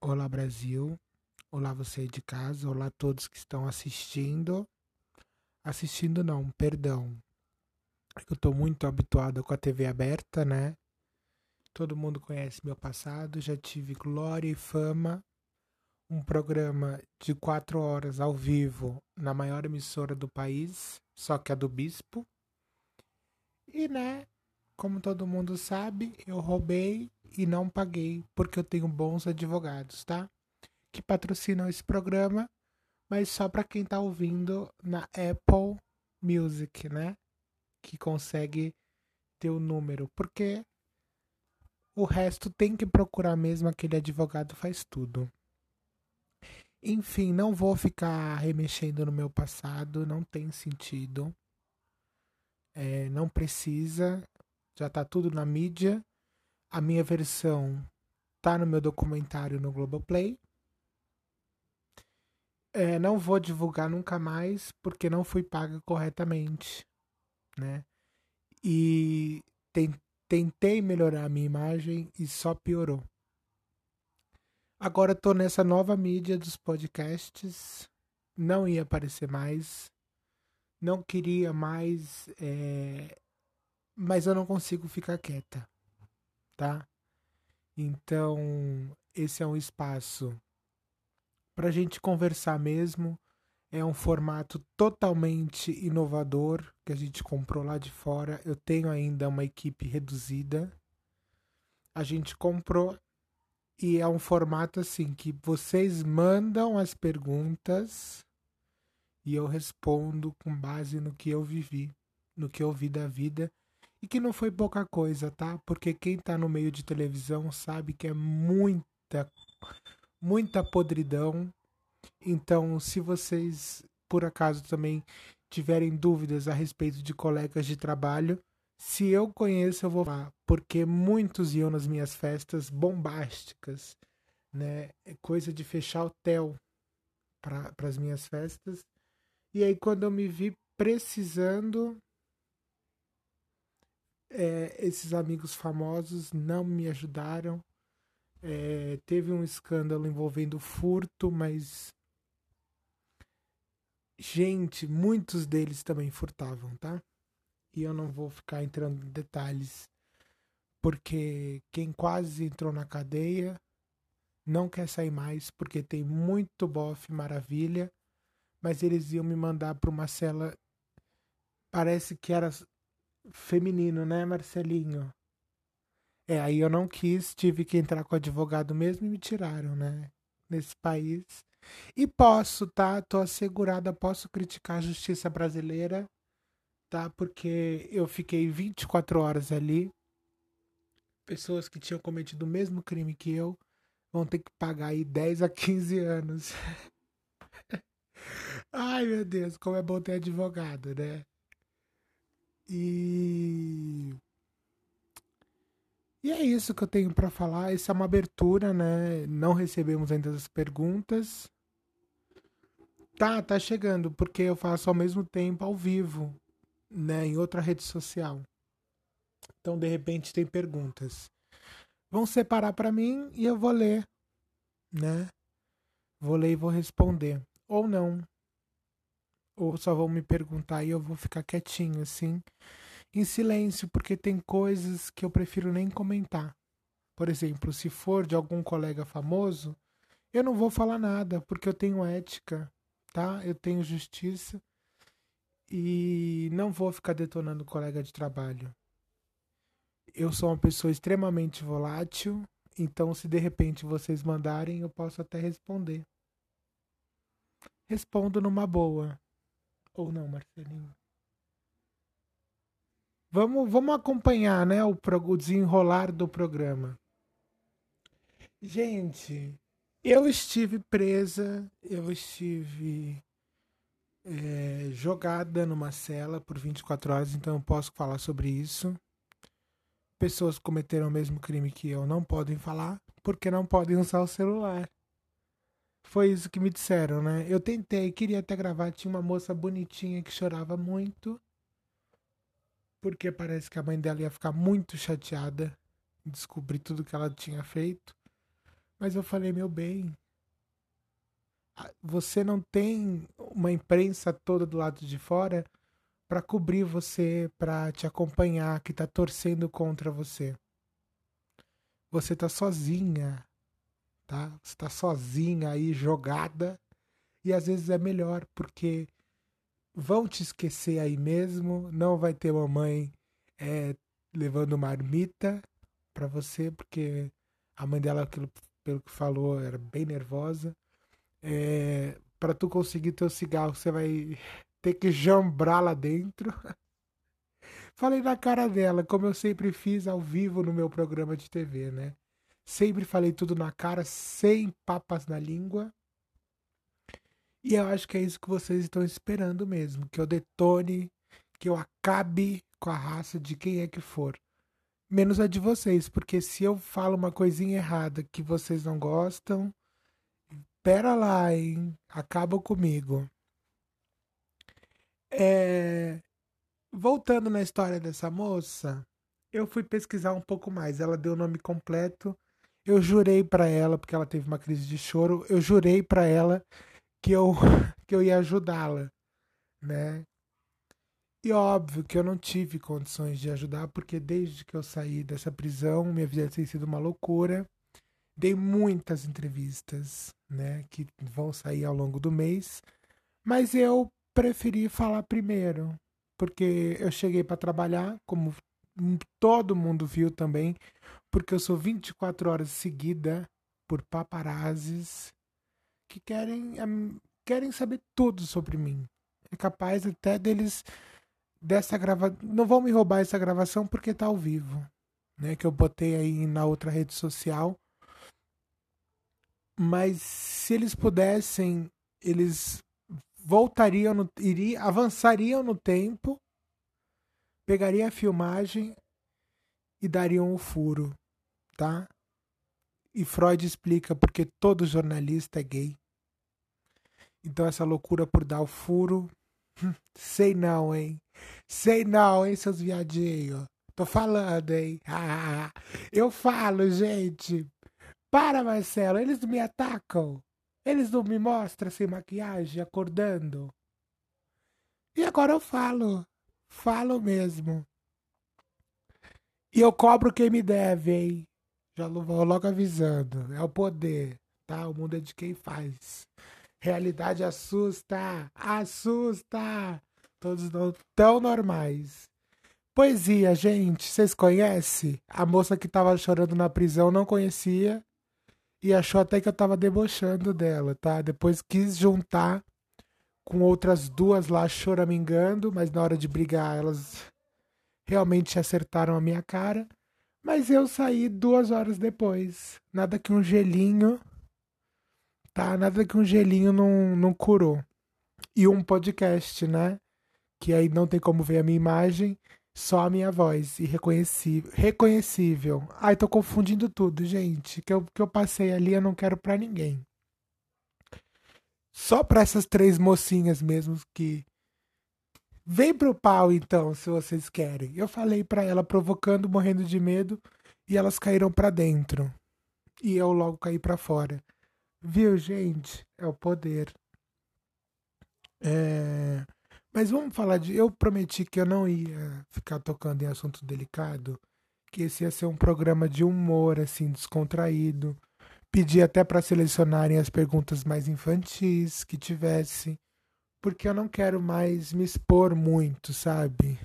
Olá Brasil, olá você de casa, olá todos que estão assistindo. Assistindo não, perdão. Eu estou muito habituado com a TV aberta, né? Todo mundo conhece meu passado, já tive glória e fama. Um programa de quatro horas ao vivo na maior emissora do país, só que a do Bispo. E né, como todo mundo sabe, eu roubei e não paguei, porque eu tenho bons advogados, tá? Que patrocinam esse programa, mas só para quem tá ouvindo na Apple Music, né? Que consegue ter o número, porque o resto tem que procurar mesmo aquele advogado faz tudo. Enfim, não vou ficar remexendo no meu passado, não tem sentido. É, não precisa, já tá tudo na mídia. A minha versão tá no meu documentário no Globoplay. É, não vou divulgar nunca mais porque não fui paga corretamente, né? E tentei melhorar a minha imagem e só piorou. Agora tô nessa nova mídia dos podcasts. Não ia aparecer mais. Não queria mais. É... Mas eu não consigo ficar quieta. Tá? Então, esse é um espaço para a gente conversar mesmo. É um formato totalmente inovador que a gente comprou lá de fora. Eu tenho ainda uma equipe reduzida. A gente comprou e é um formato assim que vocês mandam as perguntas e eu respondo com base no que eu vivi, no que eu vi da vida. E que não foi pouca coisa, tá? Porque quem tá no meio de televisão sabe que é muita, muita podridão. Então, se vocês por acaso também tiverem dúvidas a respeito de colegas de trabalho, se eu conheço, eu vou falar, porque muitos iam nas minhas festas bombásticas, né? É coisa de fechar hotel para as minhas festas. E aí, quando eu me vi precisando, é, esses amigos famosos não me ajudaram. É, teve um escândalo envolvendo furto, mas. Gente, muitos deles também furtavam, tá? e eu não vou ficar entrando em detalhes, porque quem quase entrou na cadeia não quer sair mais, porque tem muito bofe maravilha, mas eles iam me mandar para uma cela, parece que era feminino, né, Marcelinho? É, aí eu não quis, tive que entrar com o advogado mesmo e me tiraram, né? Nesse país. E posso, tá? Tô assegurada, posso criticar a justiça brasileira tá? Porque eu fiquei 24 horas ali. Pessoas que tinham cometido o mesmo crime que eu vão ter que pagar aí 10 a 15 anos. Ai, meu Deus, como é bom ter advogado, né? E e é isso que eu tenho para falar. Essa é uma abertura, né? Não recebemos ainda as perguntas. Tá, tá chegando, porque eu faço ao mesmo tempo ao vivo né, em outra rede social. Então, de repente, tem perguntas. Vão separar para mim e eu vou ler, né? Vou ler e vou responder. Ou não. Ou só vão me perguntar e eu vou ficar quietinho, assim, em silêncio, porque tem coisas que eu prefiro nem comentar. Por exemplo, se for de algum colega famoso, eu não vou falar nada, porque eu tenho ética, tá? Eu tenho justiça e não vou ficar detonando colega de trabalho. Eu sou uma pessoa extremamente volátil, então se de repente vocês mandarem, eu posso até responder. Respondo numa boa. Ou não, Marcelinho? Vamos, vamos acompanhar, né, o, o desenrolar do programa. Gente, eu estive presa, eu estive é, jogada numa cela por 24 horas, então eu posso falar sobre isso. Pessoas cometeram o mesmo crime que eu não podem falar porque não podem usar o celular. Foi isso que me disseram, né? Eu tentei, queria até gravar, tinha uma moça bonitinha que chorava muito. Porque parece que a mãe dela ia ficar muito chateada em descobrir tudo que ela tinha feito. Mas eu falei, meu bem, você não tem uma imprensa toda do lado de fora para cobrir você, para te acompanhar, que tá torcendo contra você. Você tá sozinha, tá? Você tá sozinha aí jogada e às vezes é melhor porque vão te esquecer aí mesmo, não vai ter mamãe é, levando marmita para você porque a mãe dela, pelo que falou, era bem nervosa. É, para tu conseguir teu cigarro, você vai ter que jambrar lá dentro. Falei na cara dela, como eu sempre fiz ao vivo no meu programa de TV, né? Sempre falei tudo na cara, sem papas na língua. E eu acho que é isso que vocês estão esperando mesmo, que eu detone, que eu acabe com a raça de quem é que for. Menos a de vocês, porque se eu falo uma coisinha errada que vocês não gostam, pera lá, hein? Acaba comigo. É... Voltando na história dessa moça, eu fui pesquisar um pouco mais. Ela deu o nome completo. Eu jurei para ela, porque ela teve uma crise de choro, eu jurei para ela que eu, que eu ia ajudá-la, né? E óbvio que eu não tive condições de ajudar, porque desde que eu saí dessa prisão, minha vida tem sido uma loucura. Dei muitas entrevistas, né, que vão sair ao longo do mês, mas eu preferi falar primeiro, porque eu cheguei para trabalhar, como todo mundo viu também, porque eu sou 24 horas seguida por paparazzis que querem, querem saber tudo sobre mim. É capaz até deles dessa gravação. Não vão me roubar essa gravação porque tá ao vivo, né? Que eu botei aí na outra rede social. Mas se eles pudessem, eles voltariam, no, iriam, avançariam no tempo, pegariam a filmagem e dariam o furo, tá? E Freud explica porque todo jornalista é gay. Então essa loucura por dar o furo, sei não, hein? Sei não, hein, seus viadinhos. Tô falando, hein? eu falo, gente. Para, Marcelo, eles me atacam. Eles não me mostram sem maquiagem, acordando. E agora eu falo. Falo mesmo. E eu cobro quem me deve, hein? Já vou logo avisando. É o poder, tá? O mundo é de quem faz. Realidade assusta, assusta. Todos não tão normais. Poesia, gente, vocês conhecem? A moça que tava chorando na prisão não conhecia e achou até que eu tava debochando dela, tá? Depois quis juntar com outras duas lá choramingando, mas na hora de brigar elas realmente acertaram a minha cara. Mas eu saí duas horas depois. Nada que um gelinho. Tá? Nada que um gelinho não, não curou. E um podcast, né? Que aí não tem como ver a minha imagem. Só a minha voz, irreconhecível. Reconhecível. Ai, tô confundindo tudo, gente. Que eu, que eu passei ali eu não quero pra ninguém. Só pra essas três mocinhas mesmo que. Vem pro pau então, se vocês querem. Eu falei pra ela, provocando, morrendo de medo, e elas caíram pra dentro. E eu logo caí pra fora. Viu, gente? É o poder. É. Mas vamos falar de. Eu prometi que eu não ia ficar tocando em assunto delicado, que esse ia ser um programa de humor, assim, descontraído. Pedi até para selecionarem as perguntas mais infantis que tivesse, porque eu não quero mais me expor muito, sabe?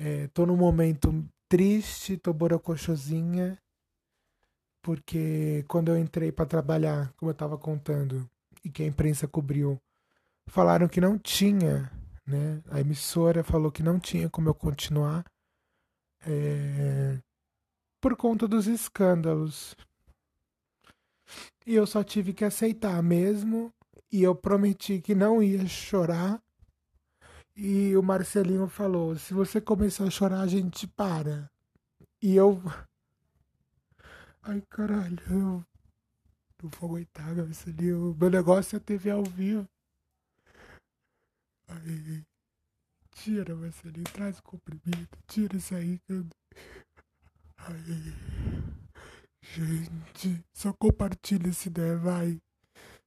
É, tô num momento triste, tô borocochosinha, porque quando eu entrei para trabalhar, como eu tava contando, e que a imprensa cobriu falaram que não tinha, né? A emissora falou que não tinha como eu continuar é, por conta dos escândalos. E eu só tive que aceitar mesmo. E eu prometi que não ia chorar. E o Marcelinho falou: se você começar a chorar, a gente para. E eu. Ai, caralho, eu não vou aguentar, Marcelinho. Meu negócio é TV ao vivo. Ai, tira, Marcelinho, traz o comprimido, tira isso aí. Ai, Gente, só compartilha essa ideia, vai.